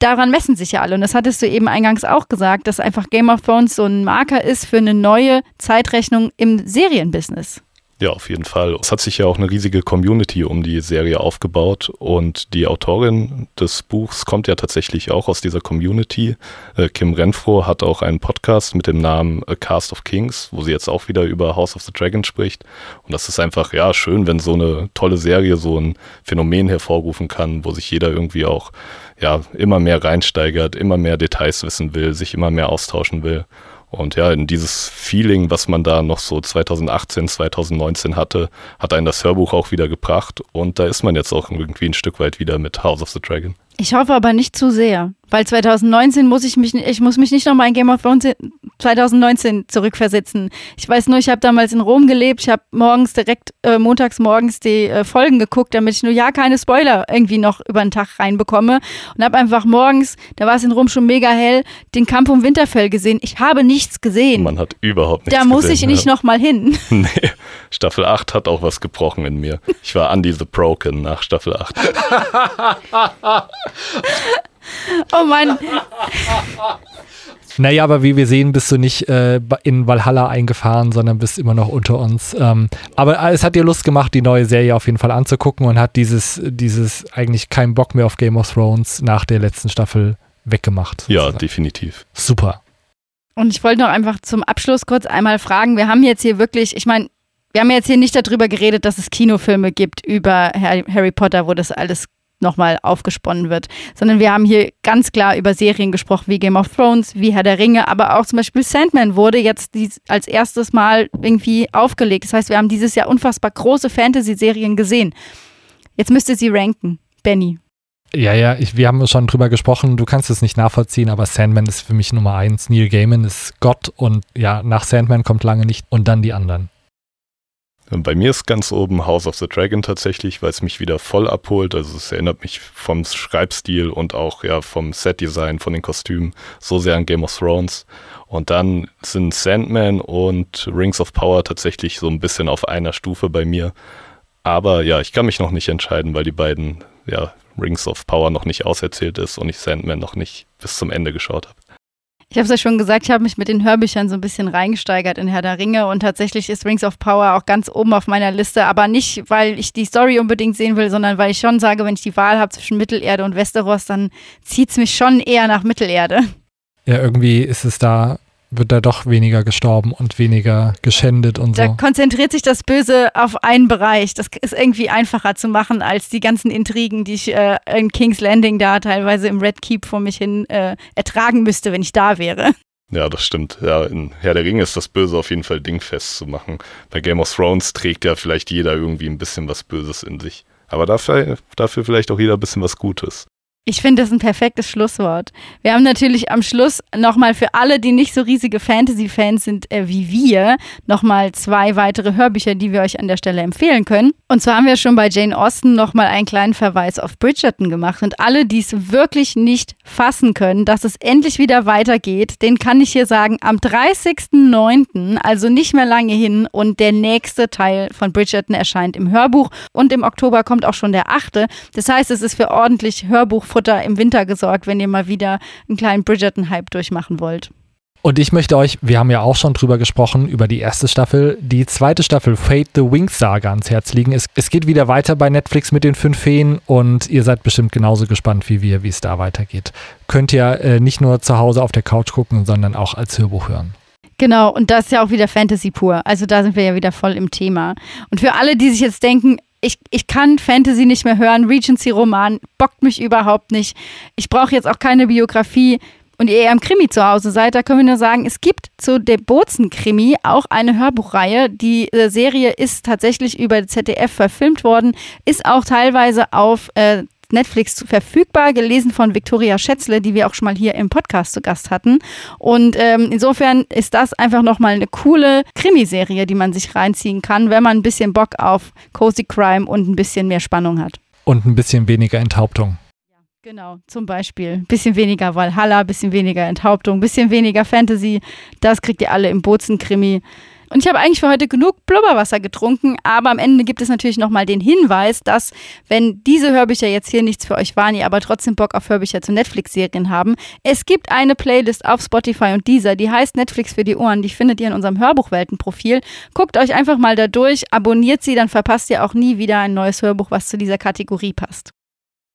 daran messen sich ja alle. Und das hattest du eben eingangs auch gesagt, dass einfach Game of Thrones so ein Marker ist für eine neue Zeitrechnung im Serienbusiness. Ja, auf jeden Fall. Es hat sich ja auch eine riesige Community um die Serie aufgebaut und die Autorin des Buchs kommt ja tatsächlich auch aus dieser Community. Äh, Kim Renfro hat auch einen Podcast mit dem Namen A Cast of Kings, wo sie jetzt auch wieder über House of the Dragon spricht. Und das ist einfach, ja, schön, wenn so eine tolle Serie so ein Phänomen hervorrufen kann, wo sich jeder irgendwie auch, ja, immer mehr reinsteigert, immer mehr Details wissen will, sich immer mehr austauschen will. Und ja, in dieses Feeling, was man da noch so 2018, 2019 hatte, hat einen das Hörbuch auch wieder gebracht. Und da ist man jetzt auch irgendwie ein Stück weit wieder mit House of the Dragon. Ich hoffe aber nicht zu sehr, weil 2019 muss ich mich, ich muss mich nicht nochmal in Game of Thrones 2019 zurückversetzen. Ich weiß nur, ich habe damals in Rom gelebt. Ich habe morgens direkt, äh, montags morgens die äh, Folgen geguckt, damit ich nur ja keine Spoiler irgendwie noch über den Tag reinbekomme. Und habe einfach morgens, da war es in Rom schon mega hell, den Kampf um Winterfell gesehen. Ich habe nichts gesehen. Man hat überhaupt nichts Da gesehen. muss ich nicht ja. nochmal hin. <laughs> <laughs> Nee, Staffel 8 hat auch was gebrochen in mir. Ich war Andy the Broken nach Staffel 8. <laughs> Oh Mann. <laughs> Naja, aber wie wir sehen, bist du nicht äh, in Valhalla eingefahren, sondern bist immer noch unter uns. Ähm, aber es hat dir Lust gemacht, die neue Serie auf jeden Fall anzugucken und hat dieses, dieses eigentlich keinen Bock mehr auf Game of Thrones nach der letzten Staffel weggemacht. Ja, sozusagen. definitiv. Super. Und ich wollte noch einfach zum Abschluss kurz einmal fragen, wir haben jetzt hier wirklich, ich meine, wir haben jetzt hier nicht darüber geredet, dass es Kinofilme gibt über Harry Potter, wo das alles nochmal aufgesponnen wird, sondern wir haben hier ganz klar über Serien gesprochen, wie Game of Thrones, wie Herr der Ringe, aber auch zum Beispiel Sandman wurde jetzt als erstes Mal irgendwie aufgelegt. Das heißt, wir haben dieses Jahr unfassbar große Fantasy-Serien gesehen. Jetzt müsst ihr sie ranken. Benny. Ja, ja, ich, wir haben schon drüber gesprochen, du kannst es nicht nachvollziehen, aber Sandman ist für mich Nummer eins. Neil Gaiman ist Gott und ja, nach Sandman kommt lange nicht und dann die anderen. Und Bei mir ist ganz oben House of the Dragon tatsächlich, weil es mich wieder voll abholt. Also es erinnert mich vom Schreibstil und auch ja vom Setdesign, von den Kostümen so sehr an Game of Thrones. Und dann sind Sandman und Rings of Power tatsächlich so ein bisschen auf einer Stufe bei mir. Aber ja, ich kann mich noch nicht entscheiden, weil die beiden, ja, Rings of Power noch nicht auserzählt ist und ich Sandman noch nicht bis zum Ende geschaut habe. Ich habe es ja schon gesagt, ich habe mich mit den Hörbüchern so ein bisschen reingesteigert in Herr der Ringe und tatsächlich ist Rings of Power auch ganz oben auf meiner Liste, aber nicht, weil ich die Story unbedingt sehen will, sondern weil ich schon sage, wenn ich die Wahl habe zwischen Mittelerde und Westeros, dann zieht es mich schon eher nach Mittelerde. Ja, irgendwie ist es da, wird da doch weniger gestorben und weniger geschändet und Da so. konzentriert sich das Böse auf einen Bereich. Das ist irgendwie einfacher zu machen als die ganzen Intrigen, die ich äh, in King's Landing da teilweise im Red Keep vor mich hin äh, ertragen müsste, wenn ich da wäre. Ja, das stimmt. Ja, in Herr der Ringe ist das Böse auf jeden Fall dingfest zu machen. Bei Game of Thrones trägt ja vielleicht jeder irgendwie ein bisschen was Böses in sich. Aber dafür, dafür vielleicht auch jeder ein bisschen was Gutes. Ich finde das ein perfektes Schlusswort. Wir haben natürlich am Schluss nochmal für alle, die nicht so riesige Fantasy-Fans sind äh, wie wir, nochmal zwei weitere Hörbücher, die wir euch an der Stelle empfehlen können. Und zwar haben wir schon bei Jane Austen nochmal einen kleinen Verweis auf Bridgerton gemacht. Und alle, die es wirklich nicht fassen können, dass es endlich wieder weitergeht, den kann ich hier sagen, am 30.09., also nicht mehr lange hin, und der nächste Teil von Bridgerton erscheint im Hörbuch. Und im Oktober kommt auch schon der achte. Das heißt, es ist für ordentlich Hörbuchfutter im Winter gesorgt, wenn ihr mal wieder einen kleinen Bridgerton-Hype durchmachen wollt. Und ich möchte euch, wir haben ja auch schon drüber gesprochen, über die erste Staffel, die zweite Staffel Fate the Wings Saga ans Herz legen. Es, es geht wieder weiter bei Netflix mit den fünf Feen und ihr seid bestimmt genauso gespannt wie wir, wie es da weitergeht. Könnt ihr äh, nicht nur zu Hause auf der Couch gucken, sondern auch als Hörbuch hören. Genau, und das ist ja auch wieder Fantasy pur. Also da sind wir ja wieder voll im Thema. Und für alle, die sich jetzt denken, ich, ich kann Fantasy nicht mehr hören, Regency-Roman bockt mich überhaupt nicht. Ich brauche jetzt auch keine Biografie und ihr eher im Krimi zu Hause seid, da können wir nur sagen, es gibt zu der Bozen-Krimi auch eine Hörbuchreihe. Die äh, Serie ist tatsächlich über ZDF verfilmt worden, ist auch teilweise auf äh, Netflix verfügbar, gelesen von Viktoria Schätzle, die wir auch schon mal hier im Podcast zu Gast hatten. Und ähm, insofern ist das einfach nochmal eine coole Krimiserie, die man sich reinziehen kann, wenn man ein bisschen Bock auf Cozy Crime und ein bisschen mehr Spannung hat. Und ein bisschen weniger Enthauptung. Genau, zum Beispiel. Bisschen weniger Valhalla, bisschen weniger Enthauptung, bisschen weniger Fantasy. Das kriegt ihr alle im Bozen-Krimi. Und ich habe eigentlich für heute genug Blubberwasser getrunken, aber am Ende gibt es natürlich nochmal den Hinweis, dass, wenn diese Hörbücher jetzt hier nichts für euch waren, ihr aber trotzdem Bock auf Hörbücher zu Netflix-Serien haben, es gibt eine Playlist auf Spotify und dieser, die heißt Netflix für die Ohren, die findet ihr in unserem Hörbuchwelten-Profil. Guckt euch einfach mal da durch, abonniert sie, dann verpasst ihr auch nie wieder ein neues Hörbuch, was zu dieser Kategorie passt.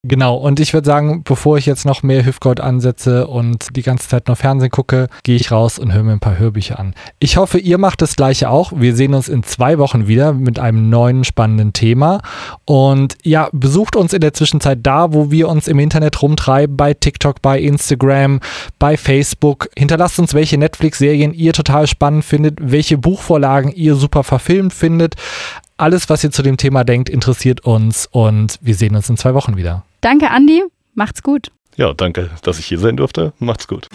Genau, und ich würde sagen, bevor ich jetzt noch mehr Hüfgold ansetze und die ganze Zeit nur Fernsehen gucke, gehe ich raus und höre mir ein paar Hörbücher an. Ich hoffe, ihr macht das gleiche auch. Wir sehen uns in zwei Wochen wieder mit einem neuen spannenden Thema. Und ja, besucht uns in der Zwischenzeit da, wo wir uns im Internet rumtreiben, bei TikTok, bei Instagram, bei Facebook. Hinterlasst uns, welche Netflix-Serien ihr total spannend findet, welche Buchvorlagen ihr super verfilmt findet. Alles, was ihr zu dem Thema denkt, interessiert uns und wir sehen uns in zwei Wochen wieder. Danke, Andi. Macht's gut. Ja, danke, dass ich hier sein durfte. Macht's gut.